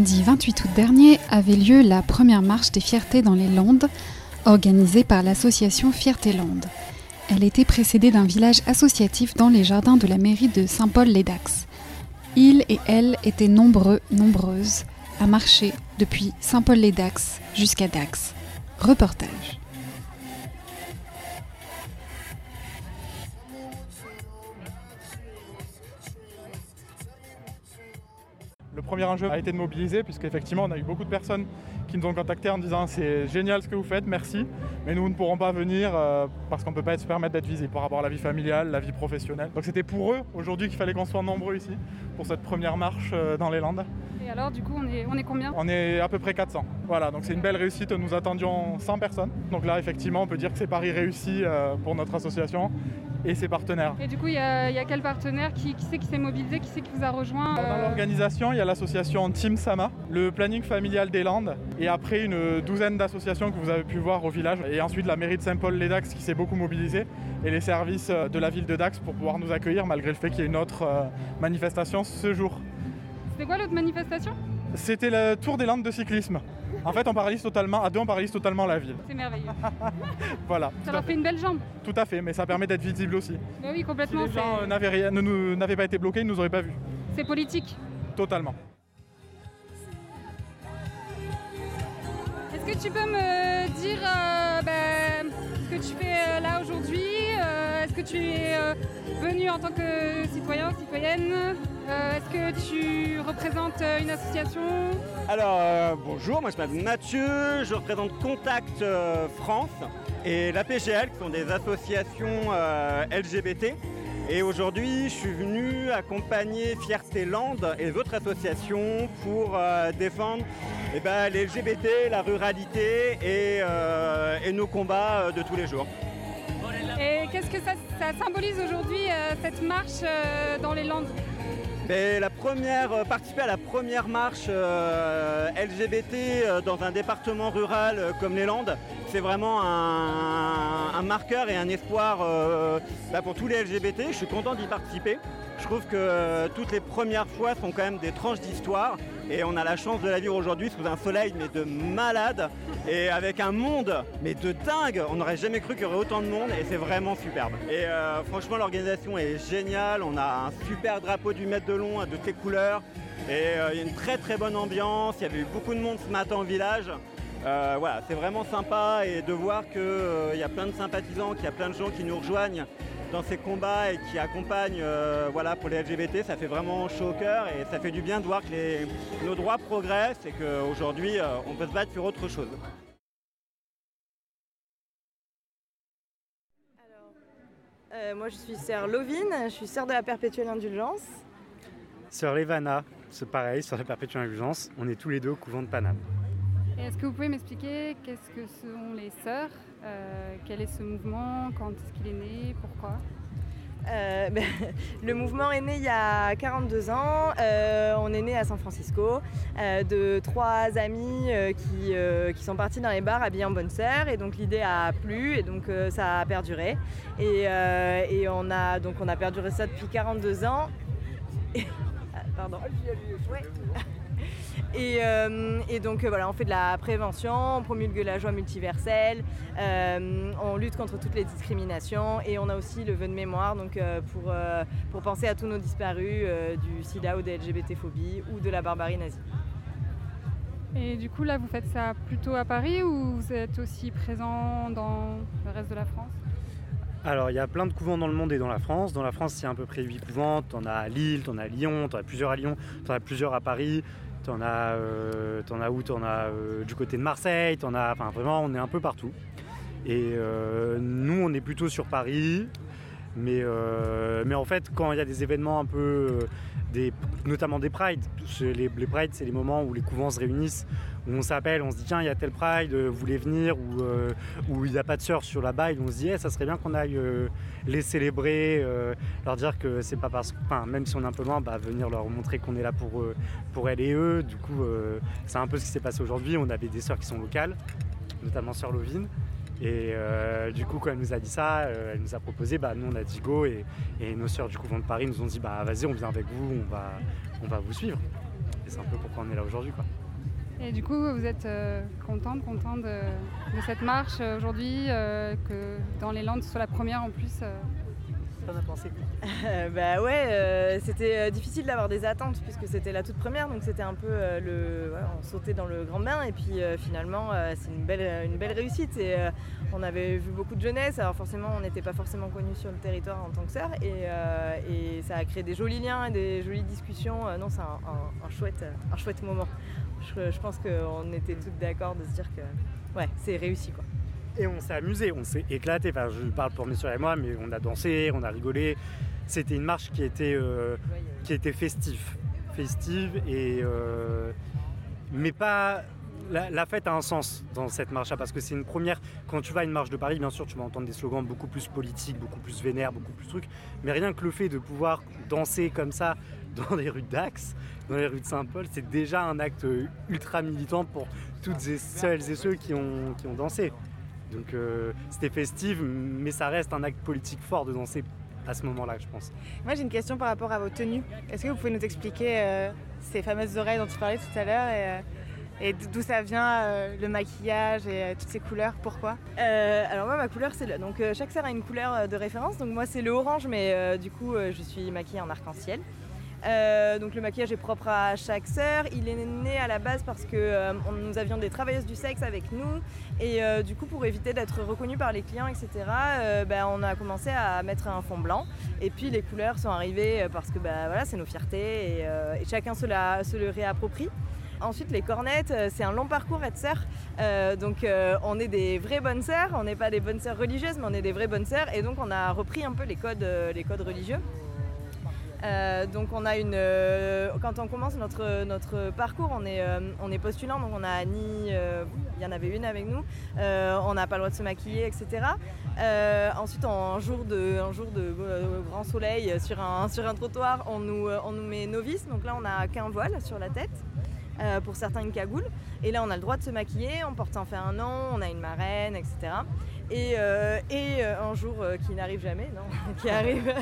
Samedi 28 août dernier avait lieu la première marche des fiertés dans les Landes, organisée par l'association Fierté Landes. Elle était précédée d'un village associatif dans les jardins de la mairie de Saint-Paul-les-Dax. Ils et elles étaient nombreux, nombreuses, à marcher depuis Saint-Paul-les-Dax jusqu'à Dax. Reportage. Le premier enjeu a été de mobiliser, puisqu'effectivement, on a eu beaucoup de personnes qui nous ont contactés en disant c'est génial ce que vous faites, merci, mais nous ne pourrons pas venir euh, parce qu'on ne peut pas se permettre d'être visible par rapport à la vie familiale, la vie professionnelle. Donc c'était pour eux aujourd'hui qu'il fallait qu'on soit nombreux ici pour cette première marche euh, dans les Landes. Et alors, du coup, on est, on est combien? On est à peu près 400. Voilà, donc c'est une belle réussite. Nous attendions 100 personnes. Donc là, effectivement, on peut dire que c'est Paris réussi euh, pour notre association et ses partenaires. Et du coup, il y, a il y a quel partenaire qui, qui c'est qui s'est mobilisé Qui c'est qui vous a rejoint Dans euh, l'organisation, il y a l'association Team Sama, le planning familial des Landes, et après une douzaine d'associations que vous avez pu voir au village, et ensuite la mairie de Saint-Paul-les-Dax qui s'est beaucoup mobilisée, et les services euh, de la ville de Dax pour pouvoir nous accueillir malgré le fait qu'il y ait une autre euh, manifestation ce jour. C'était quoi l'autre manifestation? C'était le tour des Landes de cyclisme. En fait, on paralyse totalement, à deux, on paralyse totalement la ville. C'est merveilleux. Voilà, Ça leur fait. une belle jambe. Tout à fait, mais ça permet d'être visible aussi. Mais oui, Si complètement. les gens euh, n'avaient rien- ne nous- n'avaient pas été bloqués, ils ne nous auraient pas vus. C'est politique. Totalement. Est-ce que tu peux me dire euh, ben, ce que tu fais euh, là aujourd'hui Euh, Est-ce que tu es venu en tant que citoyen, citoyenne? Euh, Est-ce que tu représentes euh, une association? Alors euh, bonjour, moi je m'appelle Mathieu, je représente Contact euh, France et la PGL qui sont des associations LGBT. Et aujourd'hui je suis venu accompagner Fierté Land et les autres associations pour défendre eh ben, les LGBT, la ruralité et, et nos combats de tous les jours. Et qu'est-ce que ça, ça symbolise aujourd'hui, euh, cette marche euh, dans les Landes? La première, euh, participer à la première marche euh, LGBT euh, dans un département rural comme les Landes, c'est vraiment un, marqueur et un espoir bah, pour tous les LGBT. Je suis content d'y participer. Je trouve que toutes les premières fois sont quand même des tranches d'histoire et on a la chance de la vivre aujourd'hui sous un soleil mais de malade et avec un monde mais de dingue. On n'aurait jamais cru qu'il y aurait autant de monde et c'est vraiment superbe. Et euh, franchement l'organisation est géniale. On a un super drapeau du mètre de long de tes couleurs et euh, il y a une très très bonne ambiance. Il y avait eu beaucoup de monde ce matin au village. Euh, voilà, c'est vraiment sympa et de voir qu'il y a plein de sympathisants, qu'il y a plein de gens qui nous rejoignent dans ces combats et qui accompagnent euh, voilà, pour les LGBT, ça fait vraiment chaud au cœur et ça fait du bien de voir que les- nos droits progressent et qu'aujourd'hui euh, on peut se battre sur autre chose. Euh, moi, je suis sœur Lovine, je suis sœur de la perpétuelle indulgence. Sœur Levana, c'est pareil, sur la perpétuelle indulgence, on est tous les deux au couvent de Paname. Est-ce que vous pouvez m'expliquer qu'est-ce que sont les sœurs Euh, Quel est ce mouvement Quand est-ce qu'il est né Pourquoi? Euh, ben, le mouvement est né il y a 42 ans. Euh, on est né à San Francisco euh, de trois amis euh, qui, euh, qui sont partis dans les bars habillés en bonne sœur. Et donc l'idée a plu et donc euh, ça a perduré. Et, euh, et on, a, donc, on a perduré ça depuis 42 ans. Ah, Pardon. Ouais. Et, euh, et donc euh, voilà, on fait de la prévention, on promulgue la joie multiverselle, euh, on lutte contre toutes les discriminations et on a aussi le vœu de mémoire donc, euh, pour, euh, pour penser à tous nos disparus euh, du sida ou des LGBT-phobie ou de la barbarie nazie. Et du coup, là, vous faites ça plutôt à Paris ou vous êtes aussi présent dans le reste de la France? Alors, il y a plein de couvents dans le monde et dans la France. Dans la France, a à peu près 8 couvents. T'en as à Lille, t'en as à Lyon, t'en as plusieurs à Lyon, t'en as plusieurs à Paris. T'en as, euh, t'en as où? T'en as euh, du côté de Marseille. T'en as, enfin, vraiment, on est un peu partout. Et euh, nous, on est plutôt sur Paris. Mais, euh, mais en fait, quand il y a des événements un peu, euh, des, notamment des prides, les, prides, c'est les moments où les couvents se réunissent, où on s'appelle, on se dit tiens, il y a tel pride, euh, vous voulez venir, ou où il n'y a pas de sœurs sur la baille, on se dit Eh, ça serait bien qu'on aille les célébrer, leur dire que c'est pas parce que, même si on est un peu loin, bah, venir leur montrer qu'on est là pour, pour elles et eux. Du coup, c'est un peu ce qui s'est passé aujourd'hui. On avait des sœurs qui sont locales, notamment sœur Lovine. Et euh, du coup, quand elle nous a dit ça, euh, elle nous a proposé, bah, nous on a dit go et, nos sœurs du couvent de Paris nous ont dit bah vas-y, on vient avec vous, on va, on va vous suivre. Et c'est un peu pourquoi on est là aujourd'hui. quoi. Et du coup, vous êtes euh, contente, content de, cette marche aujourd'hui, que dans les Landes soit la première en plus. T'en Euh, bah ouais, euh, c'était euh, difficile d'avoir des attentes puisque c'était la toute première, donc c'était un peu le, on sautait dans le grand bain et puis finalement c'est une belle, une belle réussite et on avait vu beaucoup de jeunesse, alors forcément on n'était pas forcément connus sur le territoire en tant que sœurs et, ça a créé des jolis liens et des jolies discussions. Non, c'est un chouette, un chouette moment. Je, je pense qu'on était toutes d'accord de se dire que ouais, c'est réussi quoi. Et on s'est amusé, on s'est éclaté. Enfin, je parle pour mes et moi, mais on a dansé, on a rigolé. C'était une marche qui était, euh, qui était festive. Festive et. euh, mais pas. La, fête a un sens dans cette marche-là parce que c'est une première. Quand tu vas à une marche de Paris, bien sûr, tu vas entendre des slogans beaucoup plus politiques, beaucoup plus vénères, beaucoup plus trucs. Mais rien que le fait de pouvoir danser comme ça dans les rues d'Axe, dans les rues de Saint-Paul, c'est déjà un acte ultra militant pour toutes celles et ceux qui ont, qui ont dansé. Donc euh, c'était festif, mais ça reste un acte politique fort de danser à ce moment-là, je pense. Moi j'ai une question par rapport à vos tenues. Est-ce que vous pouvez nous expliquer euh, ces fameuses oreilles dont tu parlais tout à l'heure et, euh, et d'où ça vient, euh, le maquillage et euh, toutes ces couleurs? Pourquoi? Euh, alors moi ma couleur c'est le... donc euh, chaque sœur a une couleur de référence donc moi c'est le orange mais euh, du coup euh, je suis maquillée en arc-en-ciel. Euh, donc le maquillage est propre à chaque sœur. Il est né à la base parce que euh, nous avions des travailleuses du sexe avec nous et euh, du coup pour éviter d'être reconnus par les clients etc. ben, on a commencé à mettre un fond blanc et puis les couleurs sont arrivées parce que ben, voilà c'est nos fiertés et, chacun se, le réapproprie. Ensuite, les cornettes, c'est un long parcours être sœur. Donc, on est des vraies bonnes sœurs. On n'est pas des bonnes sœurs religieuses, mais on est des vraies bonnes sœurs. Et donc, on a repris un peu les codes religieux. Euh, donc, on a une. euh, quand on commence notre, parcours, on est, euh, on est postulant. Donc, on a ni. Il y en avait une avec nous. On n'a pas le droit de se maquiller, etc. Ensuite, en jour de, un jour de grand soleil sur un, un trottoir, on nous, met novice. Donc là, on n'a qu'un voile sur la tête. Pour certains une cagoule. Et là, on a le droit de se maquiller, on porte fait un an, on a une marraine, etc. Et, euh, euh, un jour euh, qui n'arrive jamais, non, qui arrive,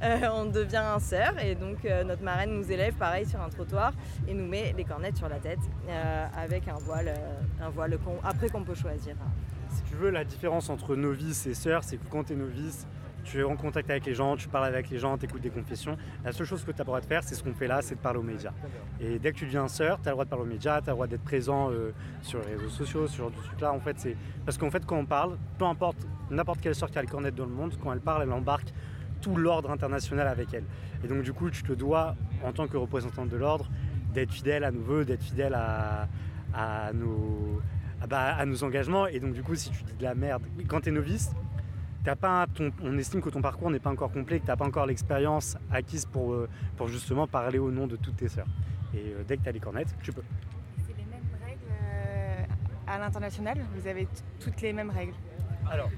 on devient un sœur. Et donc, notre marraine nous élève pareil sur un trottoir et nous met les cornettes sur la tête avec un voile, un voile après qu'on peut choisir. Si tu veux, la différence entre novice et sœur, c'est que quand tu es novice, tu es en contact avec les gens, tu parles avec les gens, tu écoutes des confessions. La seule chose que tu as le droit de faire, c'est ce qu'on fait là, c'est de parler aux médias. Et dès que tu deviens sœur, tu as le droit de parler aux médias, tu as le droit d'être présent euh, sur les réseaux sociaux, sur ce truc-là. En fait, parce qu'en fait, quand on parle, peu importe n'importe quelle sœur qui a le cornet dans le monde, quand elle parle, elle embarque tout l'ordre international avec elle. Et donc, du coup, tu te dois, en tant que représentante de l'ordre, d'être fidèle à nos voeux, d'être fidèle à, nos, à, bah, à nos engagements. Et donc, du coup, si tu dis de la merde, quand tu es novice, t'as pas ton, on estime que ton parcours n'est pas encore complet, que tu n'as pas encore l'expérience acquise pour, euh, pour justement parler au nom de toutes tes sœurs. Et euh, dès que tu as les cornettes, tu peux. C'est les mêmes règles euh, à l'international? Vous avez toutes les mêmes règles? Alors,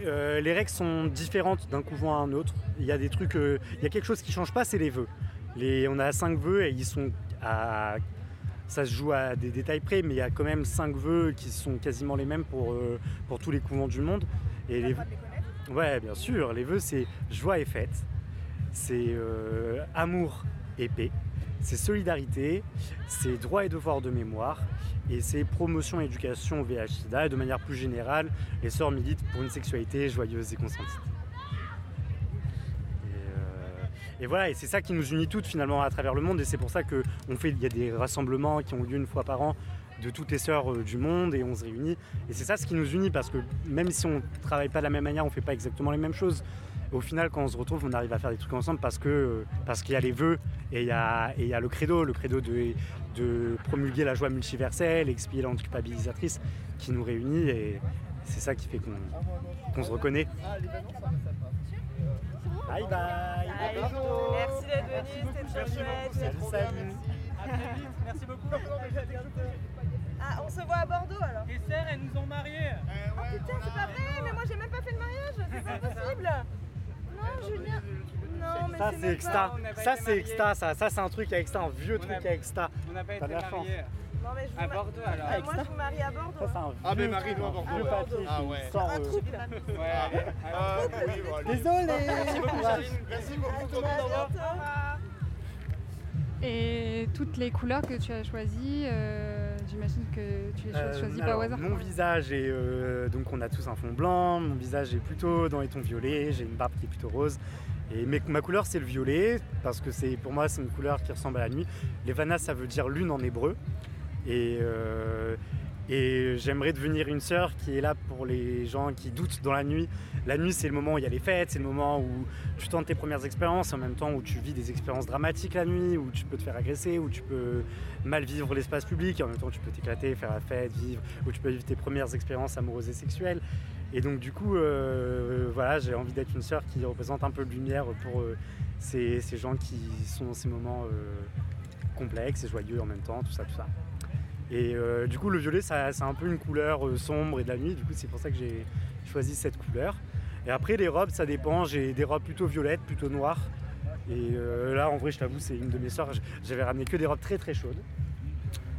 les règles sont différentes d'un couvent à un autre. Il y a des trucs, il y a quelque chose qui change pas, c'est les vœux. Les, on a cinq vœux et ils sont à, ça se joue à des détails près, mais il y a quand même cinq vœux qui sont quasiment les mêmes pour, euh, pour tous les couvents du monde. Et les, ouais, bien sûr, les vœux c'est joie et fête, c'est euh, amour et paix, c'est solidarité, c'est droit et devoir de mémoire, et c'est promotion et éducation au VIH-Sida, et de manière plus générale, les sœurs militent pour une sexualité joyeuse et consentie. Et, euh, et voilà, et c'est ça qui nous unit toutes finalement à travers le monde, et c'est pour ça que on fait, il y a des rassemblements qui ont lieu une fois par an de toutes les sœurs euh, du monde, et on se réunit. Et c'est ça ce qui nous unit, parce que même si on travaille pas de la même manière, on fait pas exactement les mêmes choses. Au final, quand on se retrouve, on arrive à faire des trucs ensemble parce que euh, parce qu'il y a les vœux et il y a, et il y a le credo, le credo de, de promulguer la joie multiverselle, expier l'anticulpabilisatrice qui nous réunit et c'est ça qui fait qu'on se reconnaît. Bye bye Merci d'être venu, c'était chouette. Merci beaucoup. À Bordeaux alors Les sœurs, elles nous ont mariés. Putain, c'est pas vrai, mais moi j'ai même pas fait le mariage, c'est pas possible. Non, Julien. Non, mais Ça c'est pas ça été c'est mariés. Exta, ça, ça c'est un truc à Exta, un vieux truc a- à Exta. On n'a pas de la chance. Non, mais je vous À Bordeaux alors. Euh, moi, je vous marie à Bordeaux. Ça c'est un Ah, mais Marie-nous à Bordeaux, vieux papier Ah ouais. sort, Un trouble. Ouais. Ah, oui, allez. Désolé Merci beaucoup, Charline. Merci beaucoup. Et toutes les couleurs que tu as choisies, euh, j'imagine que tu les as Euh, choisies pas alors, au hasard. Mon visage est euh, donc on a tous un fond blanc. Mon visage est plutôt dans les tons violets. J'ai une barbe qui est plutôt rose. Et mais ma couleur c'est le violet parce que c'est pour moi c'est une couleur qui ressemble à la nuit. Levana ça veut dire lune en hébreu. Et, euh, et j'aimerais devenir une sœur qui est là pour les gens qui doutent dans la nuit. La nuit c'est le moment où il y a les fêtes, c'est le moment où tu tentes tes premières expériences, en même temps où tu vis des expériences dramatiques la nuit, où tu peux te faire agresser, où tu peux mal vivre l'espace public, et en même temps tu peux t'éclater, faire la fête, vivre, où tu peux vivre tes premières expériences amoureuses et sexuelles. Et donc du coup, euh, voilà, j'ai envie d'être une sœur qui représente un peu de lumière pour euh, ces, gens qui sont dans ces moments euh, complexes et joyeux en même temps, tout ça, tout ça. Et euh, du coup, le violet, c'est un peu une couleur euh, sombre et de la nuit, du coup c'est pour ça que j'ai choisi cette couleur. Et après, les robes, ça dépend, j'ai des robes plutôt violettes, plutôt noires. Et euh, là, en vrai, je t'avoue, c'est une de mes sœurs. J- J'avais ramené que des robes très très chaudes.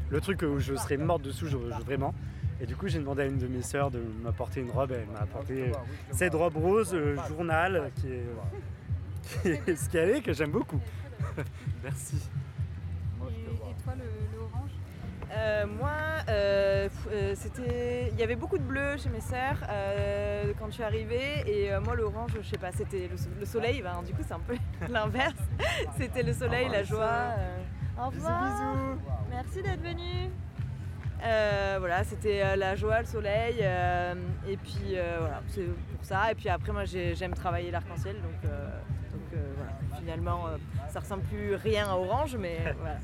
Le truc où je serais morte dessous, vraiment. Et du coup, j'ai demandé à une de mes sœurs de m'apporter une robe. Elle m'a apporté cette robe rose journal qui est, qui est, que j'aime beaucoup. Merci. Euh, moi, euh, euh, c'était, il y avait beaucoup de bleu chez mes sœurs euh, quand je suis arrivée et moi l'orange, je sais pas, c'était le, so- le soleil. ben, du coup, c'est un peu l'inverse. C'était le soleil, la joie. Au revoir. bisous. Merci d'être venu. Voilà, c'était la joie, le soleil, et puis voilà, c'est pour ça. Et puis après, moi, j'ai- j'aime travailler l'arc-en-ciel, donc, donc voilà. Finalement, ça ressemble plus rien à orange, mais voilà.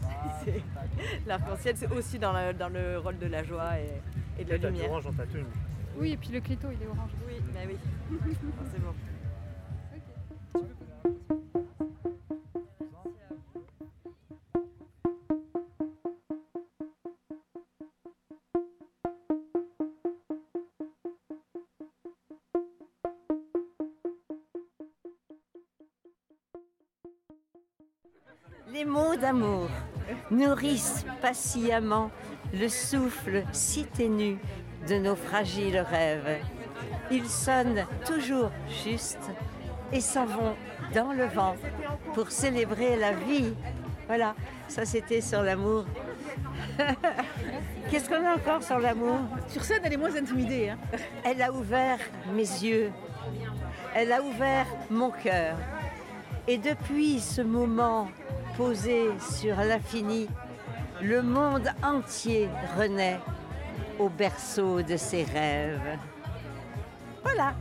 C'est- L'arc-en-ciel, c'est aussi dans, la- dans le rôle de la joie et, et de la lumière. orange dans ta tenue. Oui, et puis le clito, il est orange. Oui, bah oui. c'est nourrissent patiemment le souffle si ténu de nos fragiles rêves. Ils sonnent toujours juste et s'en vont dans le vent pour célébrer la vie. Voilà, ça c'était sur l'amour. Qu'est-ce qu'on a encore sur l'amour? Sur scène, elle est moins intimidée. hein. Elle a ouvert mes yeux. Elle a ouvert mon cœur. Et depuis ce moment posé sur l'infini, le monde entier renaît au berceau de ses rêves. Voilà.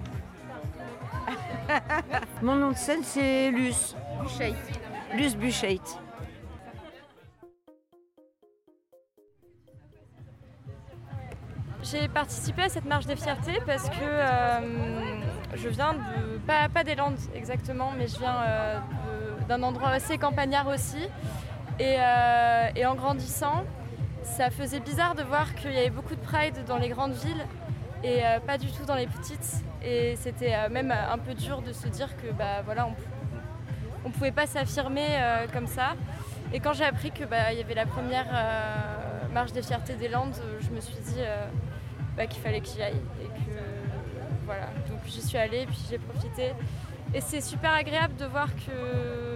Mon nom de scène, c'est Luce. Buchheit. Luce. J'ai participé à cette marche des fiertés parce que euh, je viens de, pas, pas des Landes exactement, mais je viens euh, d'un endroit assez campagnard aussi. Et, euh, et en grandissant, ça faisait bizarre de voir qu'il y avait beaucoup de pride dans les grandes villes et euh, pas du tout dans les petites. Et c'était euh, même un peu dur de se dire que bah, voilà, on ne pouvait pas s'affirmer comme ça. Et quand j'ai appris qu'il y avait la première marche des fiertés des Landes, je me suis dit bah, qu'il fallait que j'y aille. Et que voilà, donc j'y suis allée et puis j'ai profité. Et c'est super agréable de voir que,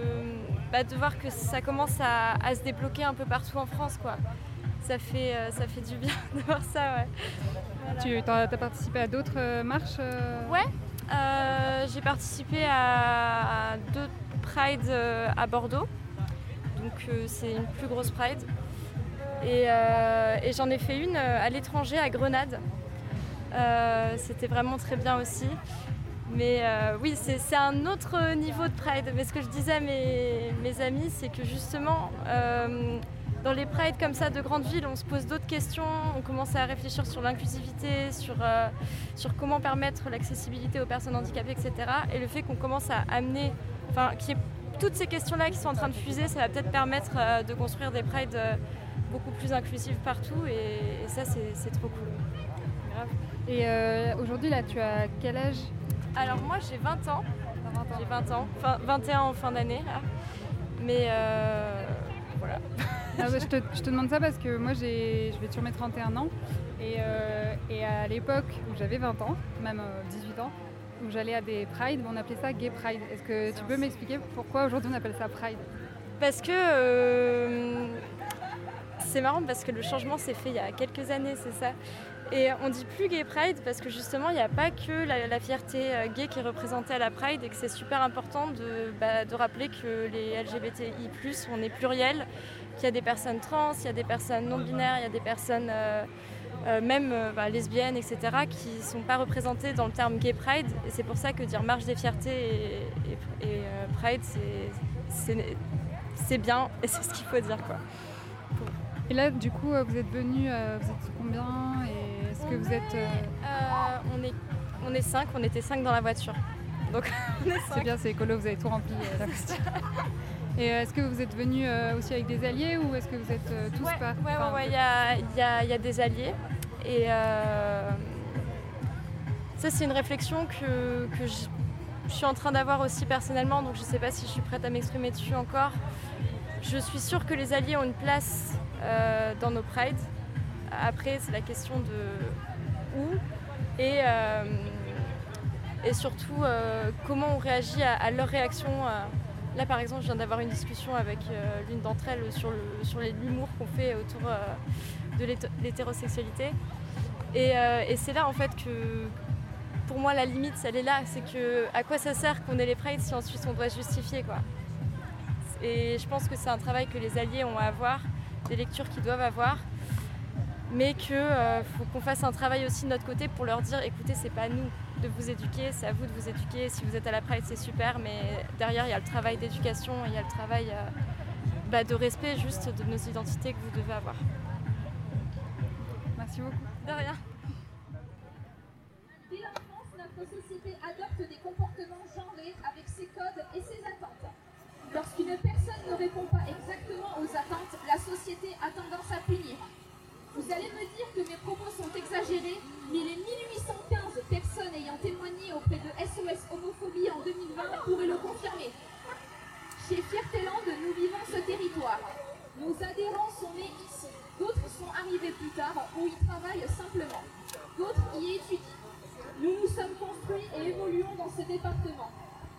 bah, de voir que ça commence à, à se débloquer un peu partout en France. Quoi. Ça, fait, euh, ça fait du bien de voir ça. Ouais. Voilà. Tu as, participé à d'autres euh, marches euh Ouais, j'ai participé à, à deux Pride euh, à Bordeaux. Donc c'est une plus grosse Pride. Et, et j'en ai fait une à l'étranger, à Grenade. C'était vraiment très bien aussi. Mais euh, oui, c'est un autre niveau de Pride. Mais ce que je disais à mes, amis, c'est que justement, euh, dans les prides comme ça de grandes villes, on se pose d'autres questions, on commence à réfléchir sur l'inclusivité, sur, euh, sur comment permettre l'accessibilité aux personnes handicapées, etc. Et le fait qu'on commence à amener, enfin, qu'il y ait toutes ces questions-là qui sont en train de fuser, ça va peut-être permettre de construire des prides beaucoup plus inclusives partout. Et, ça, c'est trop cool. Grave. Et aujourd'hui, là, tu as quel âge? Alors moi, j'ai 20 ans. T'as 20 ans. J'ai 20 ans, enfin 21 en fin d'année. Mais euh, voilà. Ah je, te, je te demande ça parce que moi j'ai, je vais sur mes 31 ans et, euh, et à l'époque où j'avais 20 ans, même euh, 18 ans, où j'allais à des Pride, on appelait ça Gay Pride. Est-ce que tu peux m'expliquer pourquoi aujourd'hui on appelle ça Pride? Parce que euh, c'est marrant parce que le changement s'est fait il y a quelques années, c'est ça? Et on dit plus gay pride parce que justement il n'y a pas que la, fierté euh, gay qui est représentée à la pride et que c'est super important de, bah, rappeler que les LGBTI+, on est pluriel, qu'il y a des personnes trans, il y a des personnes non binaires, il y a des personnes euh, euh, même bah, lesbiennes, etc., qui ne sont pas représentées dans le terme gay pride. Et c'est pour ça que dire marche des fiertés et, pride, c'est- bien et c'est ce qu'il faut dire. quoi. Et là, du coup, vous êtes venus, vous êtes combien que vous êtes. euh, Euh, on, est, on est cinq, on était cinq dans la voiture. Donc on est C'est bien, c'est écolo, vous avez tout rempli euh, la. Et est-ce que vous êtes venus euh, aussi avec des alliés ou est-ce que vous êtes tous Ouais, par ouais, enfin, ouais, ouais, il y a, il y a- il y a des alliés. Et euh, ça, c'est une réflexion que, que je, je suis en train d'avoir aussi personnellement, donc je ne sais pas si je suis prête à m'exprimer dessus encore. Je suis sûre que les alliés ont une place euh, dans nos prides. Après, c'est la question de où et, euh, et surtout euh, comment on réagit à, à leur réaction. euh, Là, par exemple, je viens d'avoir une discussion avec l'une d'entre elles sur, sur l'humour qu'on fait autour de l'hété- l'hétérosexualité. Et, et c'est là, en fait, que pour moi, la limite, elle est là. C'est que à quoi ça sert qu'on ait les prides si ensuite on doit se justifier, quoi. Et je pense que c'est un travail que les alliés ont à avoir, des lectures qu'ils doivent avoir, mais qu'il faut qu'on fasse un travail aussi de notre côté pour leur dire écoutez, c'est pas à nous de vous éduquer, c'est à vous de vous éduquer. Si vous êtes à la Pride, c'est super, mais derrière, il y a le travail d'éducation, il y a le travail euh, bah, de respect juste de nos identités que vous devez avoir. Merci beaucoup. De rien. Dès l'enfance, notre société adopte des comportements genrés avec ses codes et ses attentes. Lorsqu'une personne ne répond pas exactement aux attentes, la société a tendance à punir. Vous allez me dire que mes propos sont exagérés, mais les 1815 personnes ayant témoigné auprès de SOS Homophobie en 2020 pourraient le confirmer. Chez Fiertéland, nous vivons ce territoire. Nos adhérents sont nés ici. D'autres sont arrivés plus tard ou y travaillent simplement. D'autres y étudient. Nous nous sommes construits et évoluons dans ce département.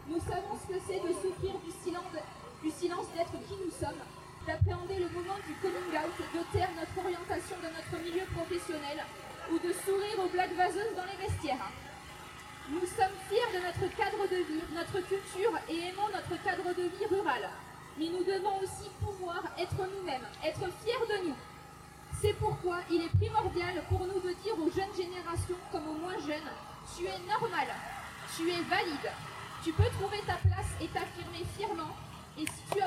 Nous savons ce que c'est de souffrir du silence, du silence d'être qui nous sommes, d'appréhender le moment du coming out, de taire notre orientation ou de sourire aux blagues vaseuses dans les vestiaires. Nous sommes fiers de notre cadre de vie, notre culture et aimons notre cadre de vie rural. Mais nous devons aussi pouvoir être nous-mêmes, être fiers de nous. C'est pourquoi il est primordial pour nous de dire aux jeunes générations comme aux moins jeunes, tu es normal, tu es valide, tu peux trouver ta place et t'affirmer fièrement, et si tu